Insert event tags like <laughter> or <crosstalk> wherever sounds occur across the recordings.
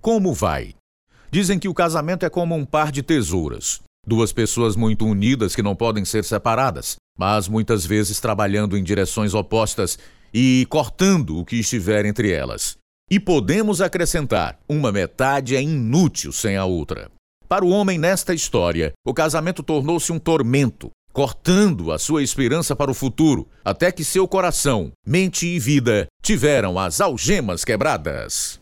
Como vai? Dizem que o casamento é como um par de tesouras. Duas pessoas muito unidas que não podem ser separadas, mas muitas vezes trabalhando em direções opostas e cortando o que estiver entre elas. E podemos acrescentar: uma metade é inútil sem a outra. Para o homem nesta história, o casamento tornou-se um tormento, cortando a sua esperança para o futuro, até que seu coração, mente e vida tiveram as algemas quebradas.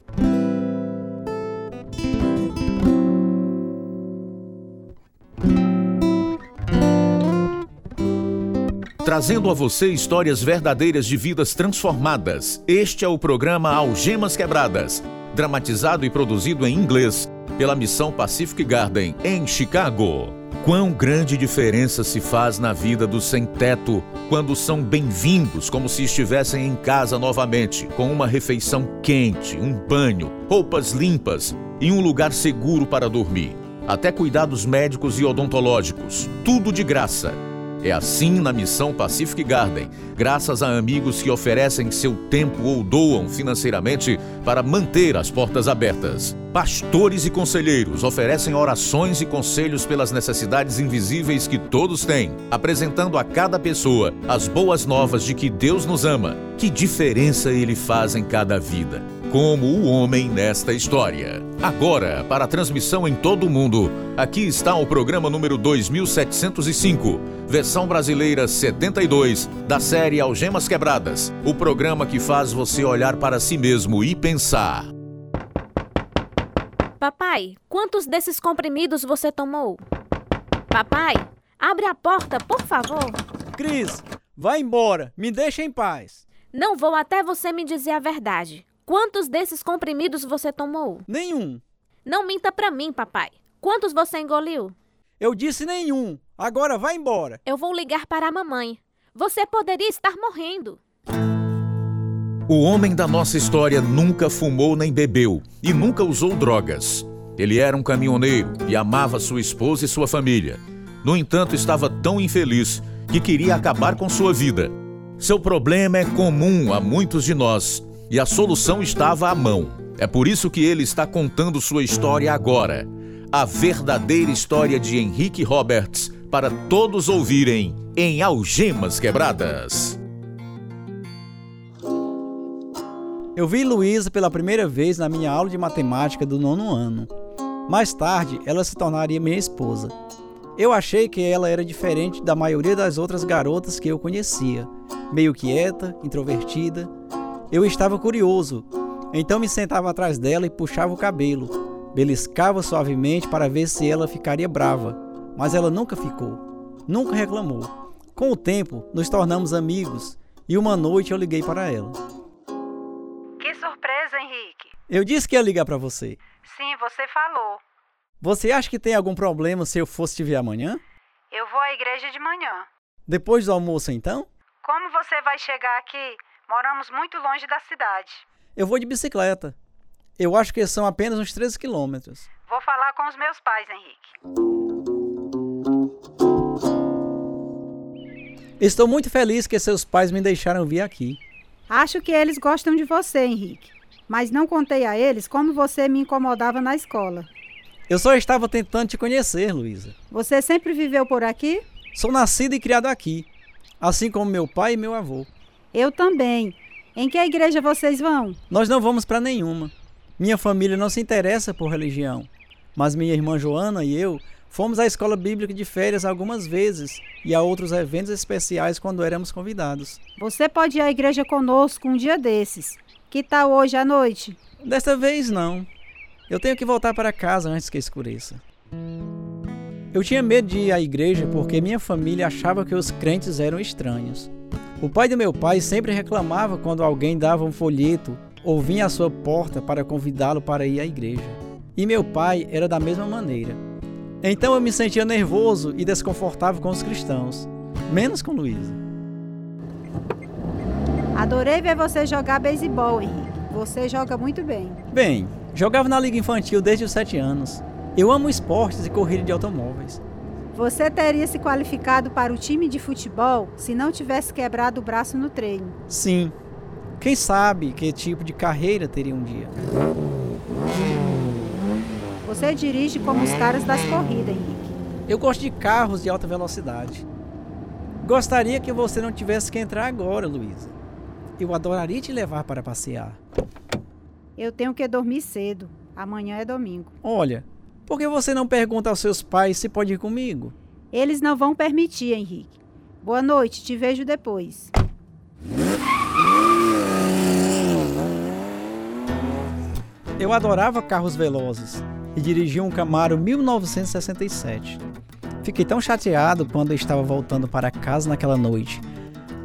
Trazendo a você histórias verdadeiras de vidas transformadas. Este é o programa Algemas Quebradas, dramatizado e produzido em inglês pela Missão Pacific Garden, em Chicago. Quão grande diferença se faz na vida do sem-teto quando são bem-vindos como se estivessem em casa novamente, com uma refeição quente, um banho, roupas limpas e um lugar seguro para dormir. Até cuidados médicos e odontológicos, tudo de graça é assim na missão Pacific Garden, graças a amigos que oferecem seu tempo ou doam financeiramente para manter as portas abertas. Pastores e conselheiros oferecem orações e conselhos pelas necessidades invisíveis que todos têm, apresentando a cada pessoa as boas novas de que Deus nos ama. Que diferença ele faz em cada vida como o homem nesta história. Agora, para a transmissão em todo o mundo, aqui está o programa número 2705, versão brasileira 72, da série Algemas Quebradas, o programa que faz você olhar para si mesmo e pensar. Papai, quantos desses comprimidos você tomou? Papai, abre a porta, por favor. Cris, vai embora, me deixa em paz. Não vou até você me dizer a verdade. Quantos desses comprimidos você tomou? Nenhum. Não minta pra mim, papai. Quantos você engoliu? Eu disse nenhum. Agora vai embora. Eu vou ligar para a mamãe. Você poderia estar morrendo. O homem da nossa história nunca fumou nem bebeu e nunca usou drogas. Ele era um caminhoneiro e amava sua esposa e sua família. No entanto, estava tão infeliz que queria acabar com sua vida. Seu problema é comum a muitos de nós e a solução estava à mão. É por isso que ele está contando sua história agora. A verdadeira história de Henrique Roberts para todos ouvirem em Algemas Quebradas. Eu vi Luísa pela primeira vez na minha aula de matemática do nono ano. Mais tarde, ela se tornaria minha esposa. Eu achei que ela era diferente da maioria das outras garotas que eu conhecia, meio quieta, introvertida, eu estava curioso, então me sentava atrás dela e puxava o cabelo. Beliscava suavemente para ver se ela ficaria brava, mas ela nunca ficou, nunca reclamou. Com o tempo, nos tornamos amigos e uma noite eu liguei para ela. Que surpresa, Henrique! Eu disse que ia ligar para você. Sim, você falou. Você acha que tem algum problema se eu fosse te ver amanhã? Eu vou à igreja de manhã. Depois do almoço, então? Como você vai chegar aqui? Moramos muito longe da cidade. Eu vou de bicicleta. Eu acho que são apenas uns 13 quilômetros. Vou falar com os meus pais, Henrique. Estou muito feliz que seus pais me deixaram vir aqui. Acho que eles gostam de você, Henrique. Mas não contei a eles como você me incomodava na escola. Eu só estava tentando te conhecer, Luísa. Você sempre viveu por aqui? Sou nascido e criado aqui, assim como meu pai e meu avô. Eu também. Em que igreja vocês vão? Nós não vamos para nenhuma. Minha família não se interessa por religião, mas minha irmã Joana e eu fomos à escola bíblica de férias algumas vezes e a outros eventos especiais quando éramos convidados. Você pode ir à igreja conosco um dia desses. Que tal hoje à noite? Desta vez não. Eu tenho que voltar para casa antes que escureça. Eu tinha medo de ir à igreja porque minha família achava que os crentes eram estranhos. O pai do meu pai sempre reclamava quando alguém dava um folheto ou vinha à sua porta para convidá-lo para ir à igreja. E meu pai era da mesma maneira. Então eu me sentia nervoso e desconfortável com os cristãos, menos com Luísa. Adorei ver você jogar beisebol, Henrique. Você joga muito bem. Bem, jogava na liga infantil desde os sete anos. Eu amo esportes e corrida de automóveis. Você teria se qualificado para o time de futebol se não tivesse quebrado o braço no treino. Sim. Quem sabe que tipo de carreira teria um dia? Você dirige como os caras das corridas, Henrique. Eu gosto de carros de alta velocidade. Gostaria que você não tivesse que entrar agora, Luísa. Eu adoraria te levar para passear. Eu tenho que dormir cedo. Amanhã é domingo. Olha, por que você não pergunta aos seus pais se pode ir comigo? Eles não vão permitir, Henrique. Boa noite, te vejo depois. Eu adorava carros velozes e dirigia um Camaro 1967. Fiquei tão chateado quando estava voltando para casa naquela noite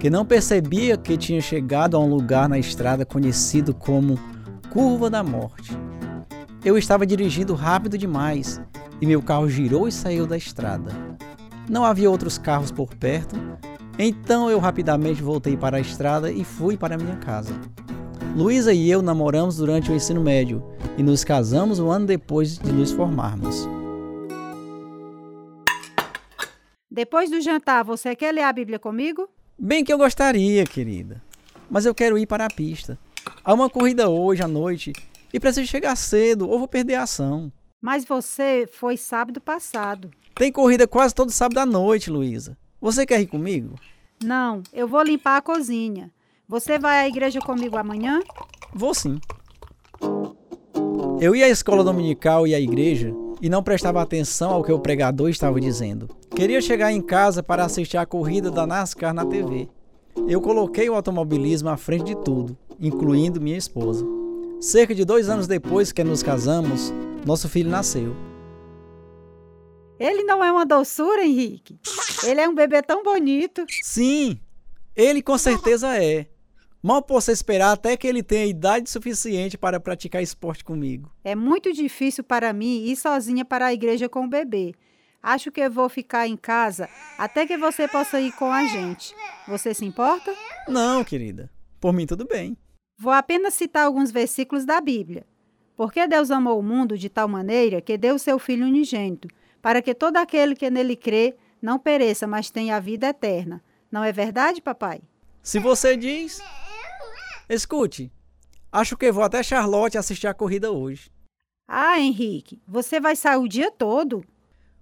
que não percebia que tinha chegado a um lugar na estrada conhecido como Curva da Morte. Eu estava dirigindo rápido demais e meu carro girou e saiu da estrada. Não havia outros carros por perto, então eu rapidamente voltei para a estrada e fui para minha casa. Luísa e eu namoramos durante o ensino médio e nos casamos um ano depois de nos formarmos. Depois do jantar, você quer ler a Bíblia comigo? Bem que eu gostaria, querida. Mas eu quero ir para a pista. Há uma corrida hoje à noite e preciso chegar cedo ou vou perder a ação. Mas você foi sábado passado. Tem corrida quase todo sábado à noite, Luísa. Você quer ir comigo? Não, eu vou limpar a cozinha. Você vai à igreja comigo amanhã? Vou sim. Eu ia à escola dominical e à igreja e não prestava atenção ao que o pregador estava dizendo. Queria chegar em casa para assistir a corrida da NASCAR na TV. Eu coloquei o automobilismo à frente de tudo, incluindo minha esposa. Cerca de dois anos depois que nos casamos, nosso filho nasceu. Ele não é uma doçura, Henrique. Ele é um bebê tão bonito. Sim, ele com certeza é. Mal posso esperar até que ele tenha idade suficiente para praticar esporte comigo. É muito difícil para mim ir sozinha para a igreja com o bebê. Acho que eu vou ficar em casa até que você possa ir com a gente. Você se importa? Não, querida. Por mim, tudo bem. Vou apenas citar alguns versículos da Bíblia. Porque Deus amou o mundo de tal maneira que deu o seu Filho unigênito, para que todo aquele que nele crê não pereça, mas tenha a vida eterna. Não é verdade, papai? Se você diz. Escute, acho que vou até Charlotte assistir a corrida hoje. Ah, Henrique, você vai sair o dia todo?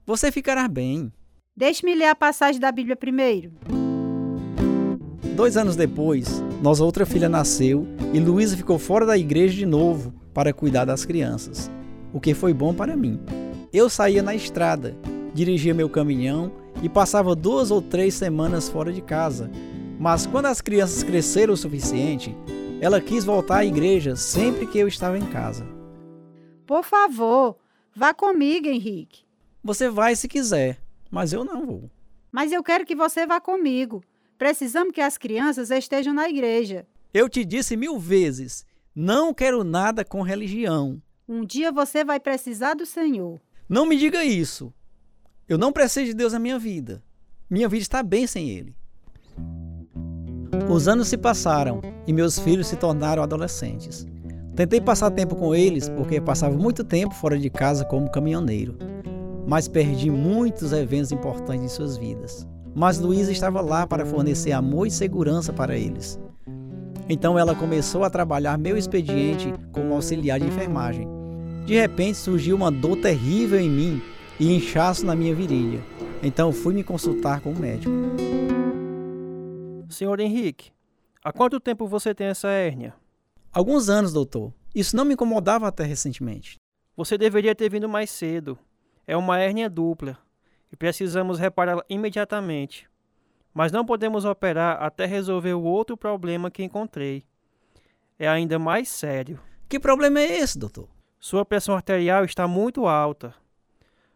Você ficará bem. Deixe-me ler a passagem da Bíblia primeiro. Dois anos depois, nossa outra filha nasceu e Luísa ficou fora da igreja de novo para cuidar das crianças, o que foi bom para mim. Eu saía na estrada, dirigia meu caminhão e passava duas ou três semanas fora de casa. Mas quando as crianças cresceram o suficiente, ela quis voltar à igreja sempre que eu estava em casa. Por favor, vá comigo, Henrique. Você vai se quiser, mas eu não vou. Mas eu quero que você vá comigo. Precisamos que as crianças estejam na igreja. Eu te disse mil vezes: não quero nada com religião. Um dia você vai precisar do Senhor. Não me diga isso. Eu não preciso de Deus na minha vida. Minha vida está bem sem Ele. Os anos se passaram e meus filhos se tornaram adolescentes. Tentei passar tempo com eles porque passava muito tempo fora de casa como caminhoneiro, mas perdi muitos eventos importantes em suas vidas. Mas Luísa estava lá para fornecer amor e segurança para eles. Então ela começou a trabalhar meu expediente como auxiliar de enfermagem. De repente surgiu uma dor terrível em mim e inchaço na minha virilha. Então fui me consultar com o médico. Senhor Henrique, há quanto tempo você tem essa hérnia? Alguns anos, doutor. Isso não me incomodava até recentemente. Você deveria ter vindo mais cedo. É uma hérnia dupla e precisamos repará-la imediatamente. Mas não podemos operar até resolver o outro problema que encontrei. É ainda mais sério. Que problema é esse, doutor? Sua pressão arterial está muito alta.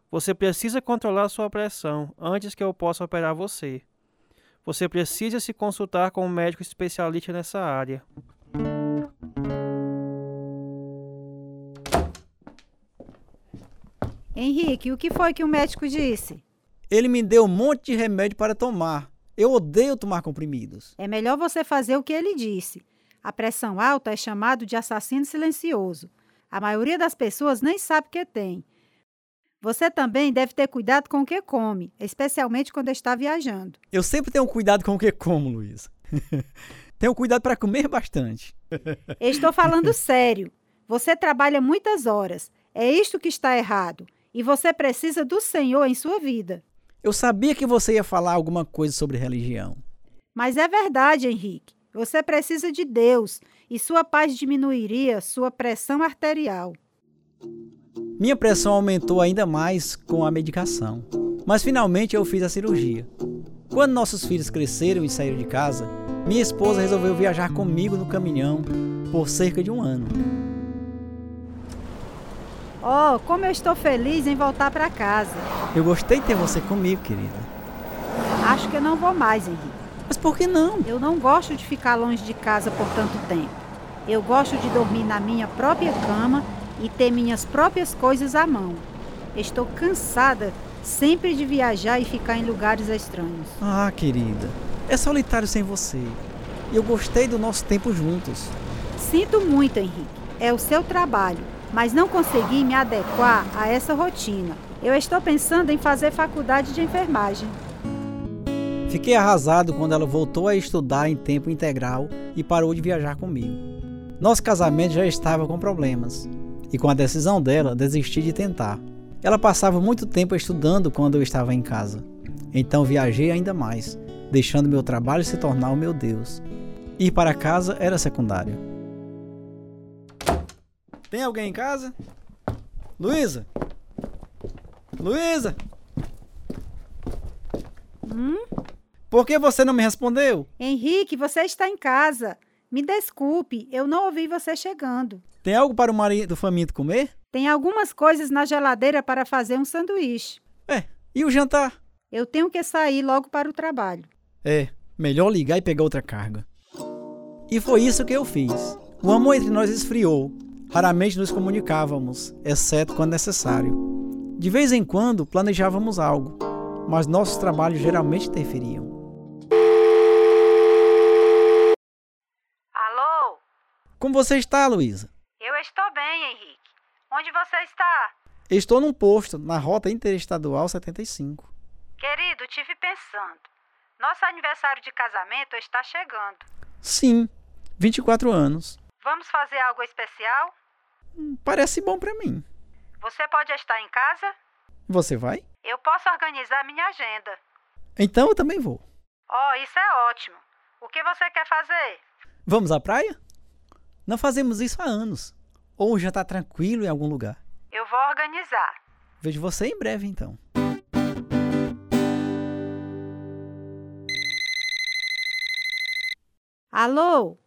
Você precisa controlar sua pressão antes que eu possa operar você. Você precisa se consultar com um médico especialista nessa área. Henrique, o que foi que o médico disse? Ele me deu um monte de remédio para tomar. Eu odeio tomar comprimidos. É melhor você fazer o que ele disse. A pressão alta é chamado de assassino silencioso. A maioria das pessoas nem sabe que tem. Você também deve ter cuidado com o que come, especialmente quando está viajando. Eu sempre tenho cuidado com o que como, Luiz. <laughs> tenho cuidado para comer bastante. Estou falando <laughs> sério. Você trabalha muitas horas. É isto que está errado. E você precisa do Senhor em sua vida. Eu sabia que você ia falar alguma coisa sobre religião. Mas é verdade, Henrique. Você precisa de Deus e sua paz diminuiria sua pressão arterial. Minha pressão aumentou ainda mais com a medicação. Mas finalmente eu fiz a cirurgia. Quando nossos filhos cresceram e saíram de casa, minha esposa resolveu viajar comigo no caminhão por cerca de um ano. Oh, como eu estou feliz em voltar para casa. Eu gostei de ter você comigo, querida. Acho que eu não vou mais, Henrique. Mas por que não? Eu não gosto de ficar longe de casa por tanto tempo. Eu gosto de dormir na minha própria cama e ter minhas próprias coisas à mão. Estou cansada sempre de viajar e ficar em lugares estranhos. Ah, querida, é solitário sem você. E eu gostei do nosso tempo juntos. Sinto muito, Henrique. É o seu trabalho, mas não consegui me adequar a essa rotina. Eu estou pensando em fazer faculdade de enfermagem. Fiquei arrasado quando ela voltou a estudar em tempo integral e parou de viajar comigo. Nosso casamento já estava com problemas, e com a decisão dela, desisti de tentar. Ela passava muito tempo estudando quando eu estava em casa. Então viajei ainda mais, deixando meu trabalho se tornar o meu Deus. Ir para casa era secundário. Tem alguém em casa? Luísa? Luísa? Hum? Por que você não me respondeu? Henrique, você está em casa. Me desculpe, eu não ouvi você chegando. Tem algo para o marido faminto comer? Tem algumas coisas na geladeira para fazer um sanduíche. É, e o jantar? Eu tenho que sair logo para o trabalho. É, melhor ligar e pegar outra carga. E foi isso que eu fiz. O amor entre nós esfriou. Raramente nos comunicávamos, exceto quando necessário. De vez em quando planejávamos algo, mas nossos trabalhos geralmente interferiam. Alô? Como você está, Luísa? Eu estou bem, Henrique. Onde você está? Estou num posto na Rota Interestadual 75. Querido, tive pensando. Nosso aniversário de casamento está chegando. Sim, 24 anos. Vamos fazer algo especial? Parece bom pra mim. Você pode estar em casa? Você vai? Eu posso organizar minha agenda. Então eu também vou. Oh, isso é ótimo. O que você quer fazer? Vamos à praia? Não fazemos isso há anos. Ou já tá tranquilo em algum lugar. Eu vou organizar. Vejo você em breve então. Alô?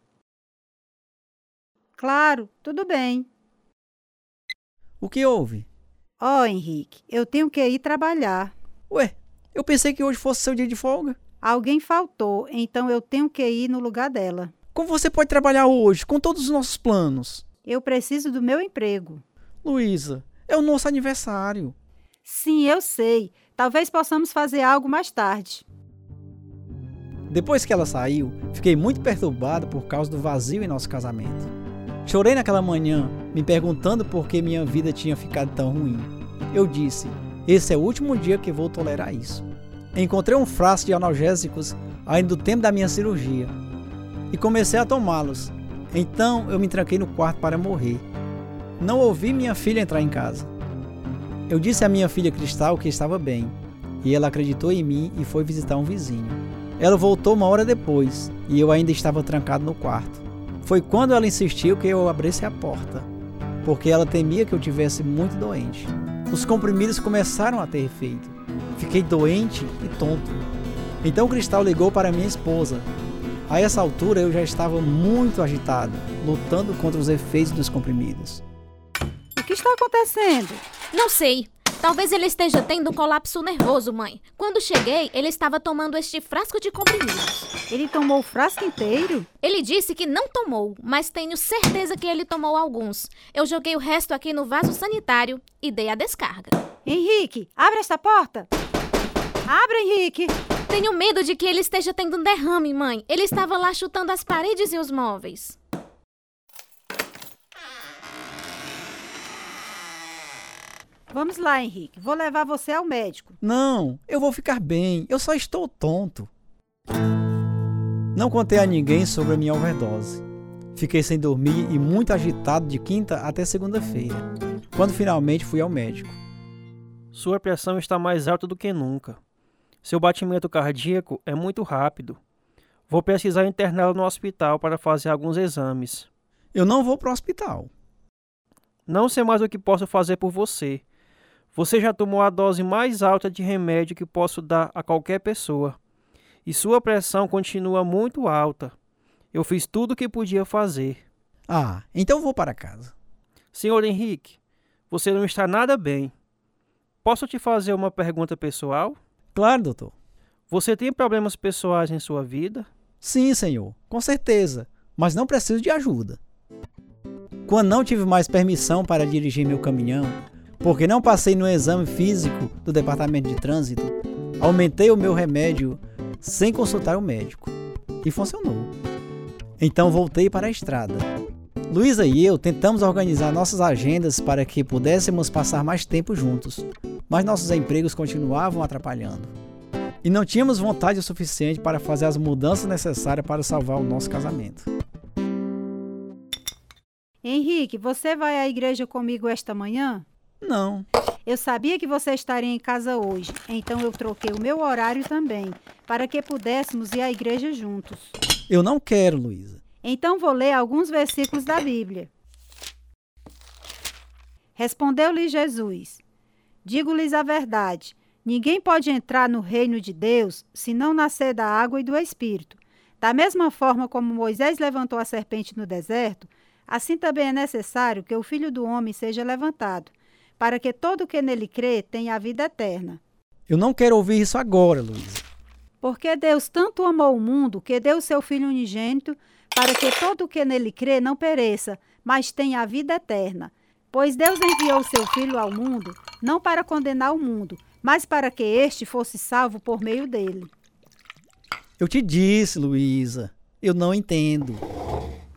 Claro, tudo bem. O que houve? Ó, Henrique, eu tenho que ir trabalhar. Ué, eu pensei que hoje fosse seu dia de folga. Alguém faltou, então eu tenho que ir no lugar dela. Como você pode trabalhar hoje com todos os nossos planos? Eu preciso do meu emprego. Luísa, é o nosso aniversário. Sim, eu sei. Talvez possamos fazer algo mais tarde. Depois que ela saiu, fiquei muito perturbado por causa do vazio em nosso casamento. Chorei naquela manhã, me perguntando por que minha vida tinha ficado tão ruim. Eu disse: Esse é o último dia que vou tolerar isso. Encontrei um frasco de analgésicos ainda do tempo da minha cirurgia e comecei a tomá-los. Então eu me tranquei no quarto para morrer. Não ouvi minha filha entrar em casa. Eu disse à minha filha Cristal que estava bem, e ela acreditou em mim e foi visitar um vizinho. Ela voltou uma hora depois e eu ainda estava trancado no quarto. Foi quando ela insistiu que eu abrisse a porta, porque ela temia que eu tivesse muito doente. Os comprimidos começaram a ter efeito. Fiquei doente e tonto. Então Cristal ligou para minha esposa. A essa altura eu já estava muito agitado, lutando contra os efeitos dos comprimidos. O que está acontecendo? Não sei. Talvez ele esteja tendo um colapso nervoso, mãe. Quando cheguei, ele estava tomando este frasco de comprimidos. Ele tomou o frasco inteiro? Ele disse que não tomou, mas tenho certeza que ele tomou alguns. Eu joguei o resto aqui no vaso sanitário e dei a descarga. Henrique, abre esta porta. Abra, Henrique. Tenho medo de que ele esteja tendo um derrame, mãe. Ele estava lá chutando as paredes e os móveis. Vamos lá, Henrique. Vou levar você ao médico. Não, eu vou ficar bem. Eu só estou tonto. Não contei a ninguém sobre a minha overdose. Fiquei sem dormir e muito agitado de quinta até segunda-feira. quando finalmente fui ao médico. Sua pressão está mais alta do que nunca. Seu batimento cardíaco é muito rápido. Vou precisar interná-lo no hospital para fazer alguns exames. Eu não vou para o hospital. Não sei mais o que posso fazer por você. Você já tomou a dose mais alta de remédio que posso dar a qualquer pessoa. E sua pressão continua muito alta. Eu fiz tudo o que podia fazer. Ah, então vou para casa. Senhor Henrique, você não está nada bem. Posso te fazer uma pergunta pessoal? Claro, doutor. Você tem problemas pessoais em sua vida? Sim, senhor, com certeza, mas não preciso de ajuda. Quando não tive mais permissão para dirigir meu caminhão, porque não passei no exame físico do departamento de trânsito, aumentei o meu remédio sem consultar o médico. E funcionou. Então voltei para a estrada. Luísa e eu tentamos organizar nossas agendas para que pudéssemos passar mais tempo juntos, mas nossos empregos continuavam atrapalhando. E não tínhamos vontade o suficiente para fazer as mudanças necessárias para salvar o nosso casamento. Henrique, você vai à igreja comigo esta manhã? Não. Eu sabia que você estaria em casa hoje, então eu troquei o meu horário também, para que pudéssemos ir à igreja juntos. Eu não quero, Luísa. Então vou ler alguns versículos da Bíblia. Respondeu-lhe Jesus: Digo-lhes a verdade: ninguém pode entrar no reino de Deus se não nascer da água e do Espírito. Da mesma forma como Moisés levantou a serpente no deserto, assim também é necessário que o filho do homem seja levantado, para que todo o que nele crê tenha a vida eterna. Eu não quero ouvir isso agora, Luísa. Porque Deus tanto amou o mundo que deu seu Filho unigênito, para que todo o que nele crê não pereça, mas tenha a vida eterna. Pois Deus enviou seu Filho ao mundo, não para condenar o mundo, mas para que este fosse salvo por meio dele. Eu te disse, Luísa, eu não entendo.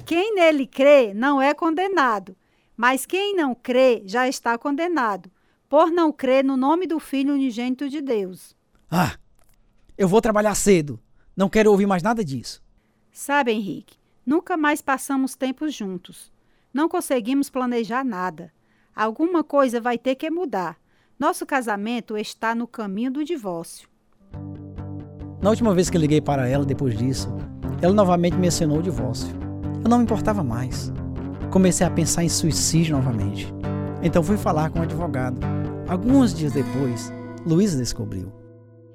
Quem nele crê não é condenado, mas quem não crê já está condenado, por não crer no nome do Filho unigênito de Deus. Ah, eu vou trabalhar cedo. Não quero ouvir mais nada disso. Sabe, Henrique, nunca mais passamos tempo juntos. Não conseguimos planejar nada. Alguma coisa vai ter que mudar. Nosso casamento está no caminho do divórcio. Na última vez que liguei para ela depois disso, ela novamente mencionou o divórcio. Eu não me importava mais. Comecei a pensar em suicídio novamente. Então fui falar com o um advogado. Alguns dias depois, Luísa descobriu.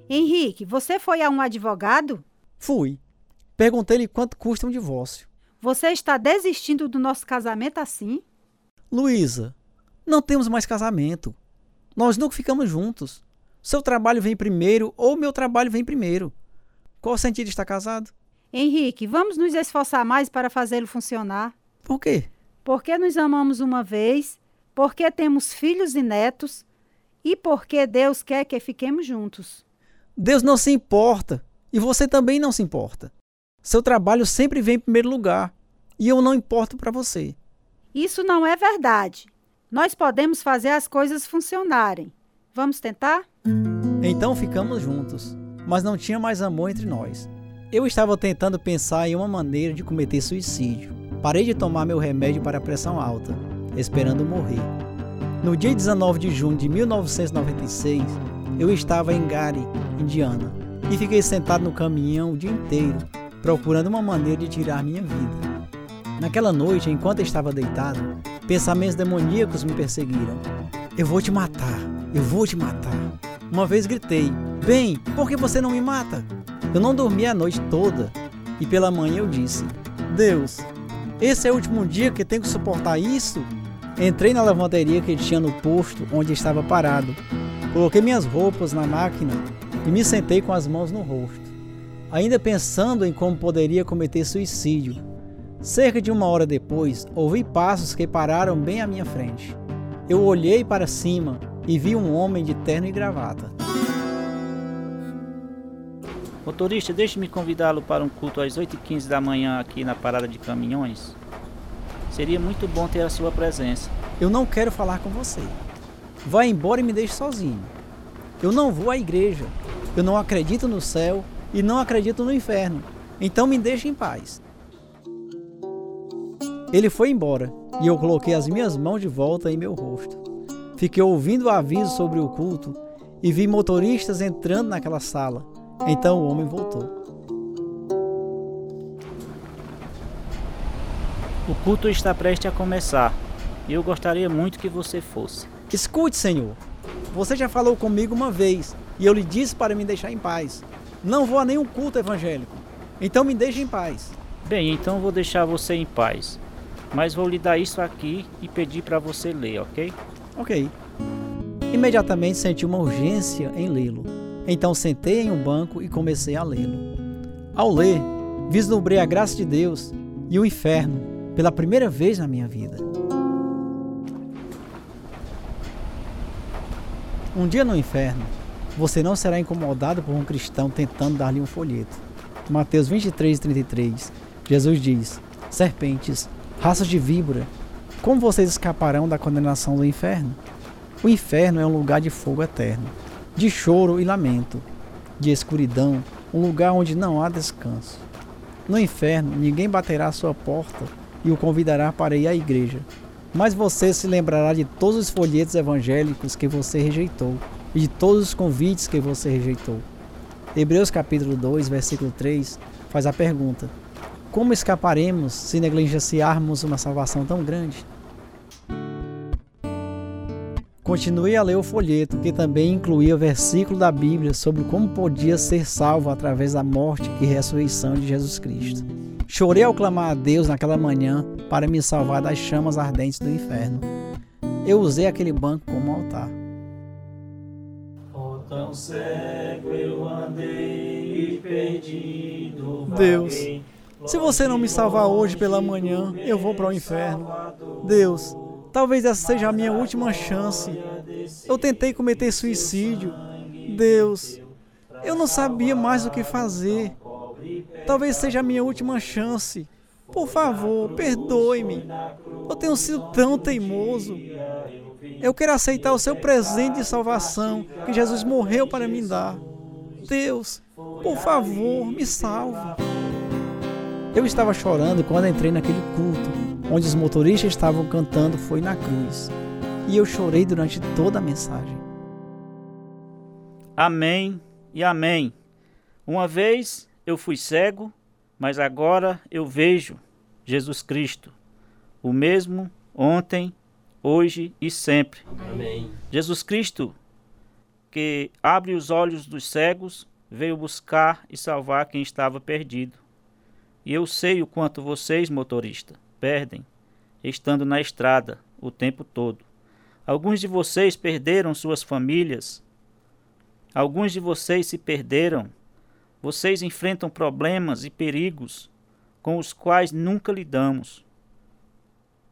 Henrique, você foi a um advogado? Fui. Perguntei-lhe quanto custa um divórcio. Você está desistindo do nosso casamento assim? Luísa, não temos mais casamento. Nós nunca ficamos juntos. Seu trabalho vem primeiro ou meu trabalho vem primeiro. Qual o sentido de estar casado? Henrique, vamos nos esforçar mais para fazê-lo funcionar. Por quê? Porque nos amamos uma vez, porque temos filhos e netos e porque Deus quer que fiquemos juntos. Deus não se importa e você também não se importa. Seu trabalho sempre vem em primeiro lugar e eu não importo para você. Isso não é verdade. Nós podemos fazer as coisas funcionarem. Vamos tentar? Então ficamos juntos, mas não tinha mais amor entre nós. Eu estava tentando pensar em uma maneira de cometer suicídio. Parei de tomar meu remédio para pressão alta, esperando morrer. No dia 19 de junho de 1996, eu estava em Gary, Indiana, e fiquei sentado no caminhão o dia inteiro, procurando uma maneira de tirar minha vida. Naquela noite, enquanto estava deitado, pensamentos demoníacos me perseguiram. Eu vou te matar, eu vou te matar. Uma vez gritei: Bem, por que você não me mata? Eu não dormi a noite toda e pela manhã eu disse: Deus, esse é o último dia que tenho que suportar isso? Entrei na lavanderia que tinha no posto onde estava parado. Coloquei minhas roupas na máquina e me sentei com as mãos no rosto, ainda pensando em como poderia cometer suicídio Cerca de uma hora depois, ouvi passos que pararam bem à minha frente. Eu olhei para cima e vi um homem de terno e gravata. Motorista, deixe-me convidá-lo para um culto às 8h15 da manhã aqui na parada de caminhões. Seria muito bom ter a sua presença. Eu não quero falar com você. Vá embora e me deixe sozinho. Eu não vou à igreja. Eu não acredito no céu e não acredito no inferno. Então me deixe em paz. Ele foi embora e eu coloquei as minhas mãos de volta em meu rosto. Fiquei ouvindo o aviso sobre o culto e vi motoristas entrando naquela sala. Então o homem voltou. O culto está prestes a começar e eu gostaria muito que você fosse. Escute, Senhor. Você já falou comigo uma vez e eu lhe disse para me deixar em paz. Não vou a nenhum culto evangélico. Então me deixe em paz. Bem, então vou deixar você em paz. Mas vou lhe dar isso aqui e pedir para você ler, ok? Ok. Imediatamente senti uma urgência em lê-lo. Então sentei em um banco e comecei a lê-lo. Ao ler, vislumbrei a graça de Deus e o inferno pela primeira vez na minha vida. Um dia no inferno, você não será incomodado por um cristão tentando dar-lhe um folheto. Mateus 23, 33. Jesus diz: Serpentes, raças de víbora, como vocês escaparão da condenação do inferno? O inferno é um lugar de fogo eterno, de choro e lamento, de escuridão, um lugar onde não há descanso. No inferno, ninguém baterá à sua porta e o convidará para ir à igreja, mas você se lembrará de todos os folhetos evangélicos que você rejeitou e de todos os convites que você rejeitou. Hebreus capítulo 2, versículo 3 faz a pergunta: Como escaparemos se negligenciarmos uma salvação tão grande? Continuei a ler o folheto, que também incluía o versículo da Bíblia sobre como podia ser salvo através da morte e ressurreição de Jesus Cristo. Chorei ao clamar a Deus naquela manhã para me salvar das chamas ardentes do inferno. Eu usei aquele banco como altar. Oh, tão cego eu andei e perdido. Deus, se você não me salvar hoje pela manhã, eu vou para o inferno. Deus, Talvez essa seja a minha última chance. Eu tentei cometer suicídio. Deus, eu não sabia mais o que fazer. Talvez seja a minha última chance. Por favor, perdoe-me. Eu tenho sido tão teimoso. Eu quero aceitar o seu presente de salvação que Jesus morreu para me dar. Deus, por favor, me salve. Eu estava chorando quando entrei naquele culto onde os motoristas estavam cantando Foi na Cruz. E eu chorei durante toda a mensagem. Amém e amém. Uma vez eu fui cego, mas agora eu vejo Jesus Cristo, o mesmo ontem, hoje e sempre. Amém. Jesus Cristo, que abre os olhos dos cegos, veio buscar e salvar quem estava perdido. E eu sei o quanto vocês, motoristas, perdem, estando na estrada o tempo todo. Alguns de vocês perderam suas famílias. Alguns de vocês se perderam. Vocês enfrentam problemas e perigos com os quais nunca lidamos.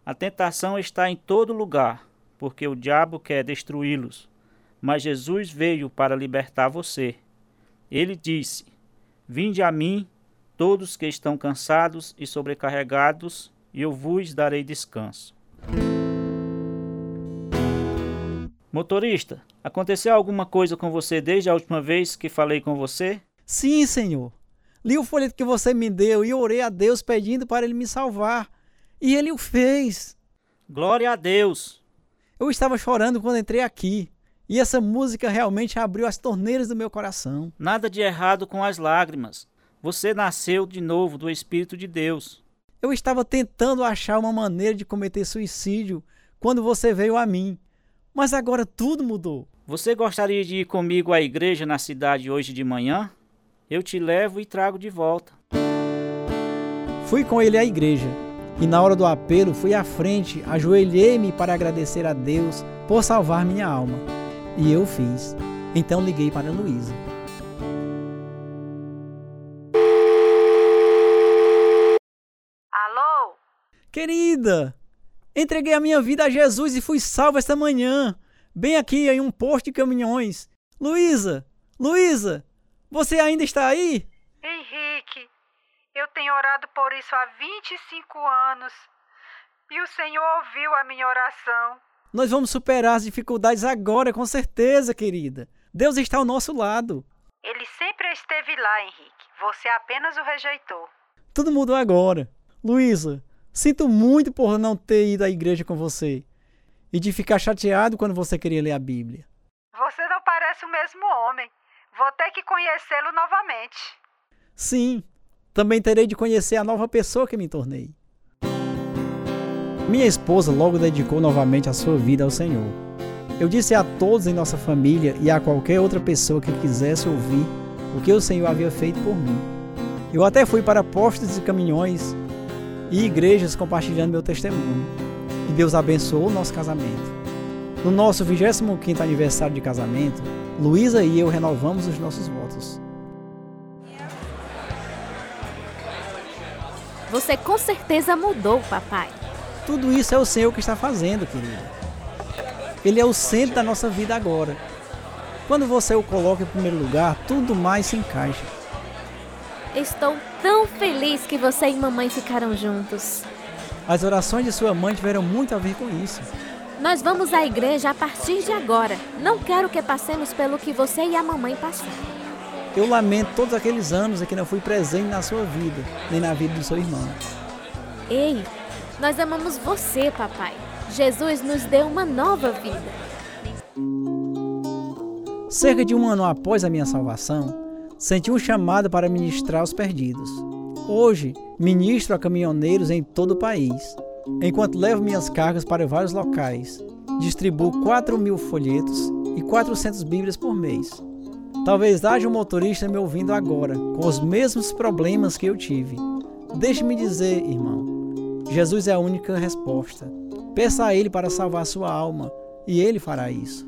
A tentação está em todo lugar, porque o diabo quer destruí-los. Mas Jesus veio para libertar você. Ele disse: Vinde a mim, todos que estão cansados e sobrecarregados, e eu vos darei descanso. Motorista, aconteceu alguma coisa com você desde a última vez que falei com você? Sim, senhor. Li o folheto que você me deu e orei a Deus pedindo para ele me salvar. E ele o fez. Glória a Deus! Eu estava chorando quando entrei aqui. E essa música realmente abriu as torneiras do meu coração. Nada de errado com as lágrimas. Você nasceu de novo do Espírito de Deus. Eu estava tentando achar uma maneira de cometer suicídio quando você veio a mim. Mas agora tudo mudou. Você gostaria de ir comigo à igreja na cidade hoje de manhã? Eu te levo e trago de volta. Fui com ele à igreja e na hora do apelo fui à frente, ajoelhei-me para agradecer a Deus por salvar minha alma. E eu fiz. Então liguei para Luísa. Querida, entreguei a minha vida a Jesus e fui salvo esta manhã, bem aqui em um posto de caminhões. Luísa, Luísa, você ainda está aí? Henrique, eu tenho orado por isso há 25 anos e o Senhor ouviu a minha oração. Nós vamos superar as dificuldades agora, com certeza, querida. Deus está ao nosso lado. Ele sempre esteve lá, Henrique. Você apenas o rejeitou. Tudo mudou agora. Luísa, Sinto muito por não ter ido à igreja com você. e de ficar chateado quando você queria ler a Bíblia. Você não parece o mesmo homem. Vou ter que conhecê-lo novamente. Sim, também terei de conhecer a nova pessoa que me tornei. Minha esposa logo dedicou novamente a sua vida ao Senhor. Eu disse a todos em nossa família e a qualquer outra pessoa que quisesse ouvir o que o Senhor havia feito por mim. Eu até fui para postos e caminhões e igrejas compartilhando meu testemunho. E Deus abençoou o nosso casamento. No nosso 25º aniversário de casamento, Luísa e eu renovamos os nossos votos. Você com certeza mudou, papai. Tudo isso é o Senhor que está fazendo, querida. Ele é o centro da nossa vida agora. Quando você o coloca em primeiro lugar, tudo mais se encaixa. Estou tão feliz que você e mamãe ficaram juntos. As orações de sua mãe tiveram muito a ver com isso. Nós vamos à igreja a partir de agora. Não quero que passemos pelo que você e a mamãe passaram. Eu lamento todos aqueles anos em que não fui presente na sua vida, nem na vida do seu irmão. Ei, nós amamos você, papai. Jesus nos deu uma nova vida. Cerca de um ano após a minha salvação, senti um chamado para ministrar aos perdidos. Hoje, ministro a caminhoneiros em todo o país, enquanto levo minhas cargas para vários locais. Distribuo 4 mil folhetos e 400 bíblias por mês. Talvez haja um motorista me ouvindo agora, com os mesmos problemas que eu tive. Deixe-me dizer, irmão, Jesus é a única resposta. Peça a Ele para salvar sua alma e Ele fará isso.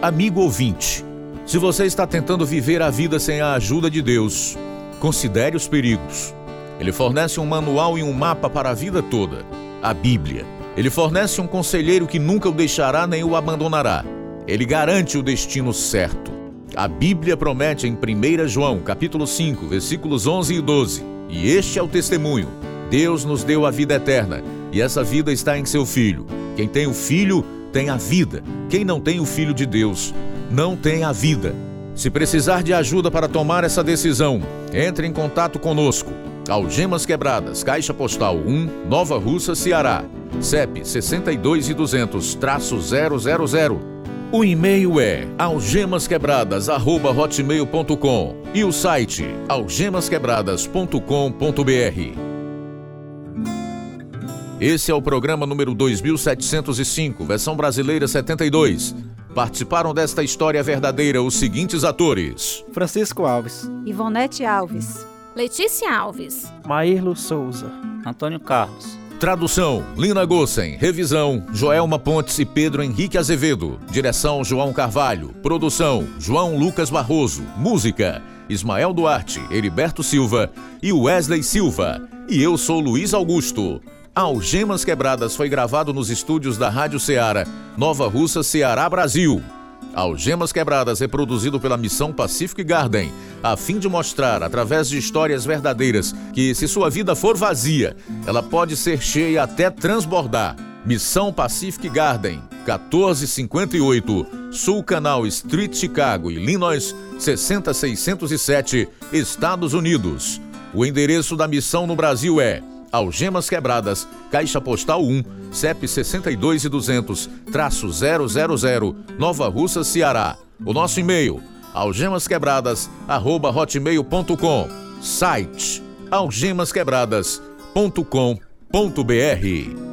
Amigo ouvinte, se você está tentando viver a vida sem a ajuda de Deus, considere os perigos. Ele fornece um manual e um mapa para a vida toda, a Bíblia. Ele fornece um conselheiro que nunca o deixará nem o abandonará. Ele garante o destino certo. A Bíblia promete em 1 João, capítulo 5, versículos 11 e 12. E este é o testemunho Deus nos deu a vida eterna e essa vida está em seu Filho. Quem tem o Filho tem a vida. Quem não tem o Filho de Deus não tem a vida. Se precisar de ajuda para tomar essa decisão, entre em contato conosco. Algemas Quebradas, Caixa Postal 1, Nova Russa, Ceará. CEP 62 e 200-000. O e-mail é algemasquebradas@hotmail.com e o site algemasquebradas.com.br. Esse é o programa número 2705, versão brasileira 72. Participaram desta história verdadeira os seguintes atores: Francisco Alves, Ivonete Alves, Letícia Alves, Maírlo Souza, Antônio Carlos. Tradução: Lina Gossen. Revisão: Joelma Pontes e Pedro Henrique Azevedo. Direção: João Carvalho. Produção: João Lucas Barroso. Música: Ismael Duarte, Heriberto Silva e Wesley Silva. E eu sou Luiz Augusto. Algemas Quebradas foi gravado nos estúdios da Rádio Ceará, Nova Russa, Ceará, Brasil. Algemas Quebradas é produzido pela Missão Pacific Garden, a fim de mostrar, através de histórias verdadeiras, que se sua vida for vazia, ela pode ser cheia até transbordar. Missão Pacific Garden, 1458, Sul Canal Street, Chicago, Illinois, 60607, Estados Unidos. O endereço da missão no Brasil é Algemas Quebradas, Caixa Postal 1, CEP 62 e 200, traço 000, Nova Russa, Ceará. O nosso e-mail, algemasquebradas, arroba hotmail.com. Site, algemasquebradas.com.br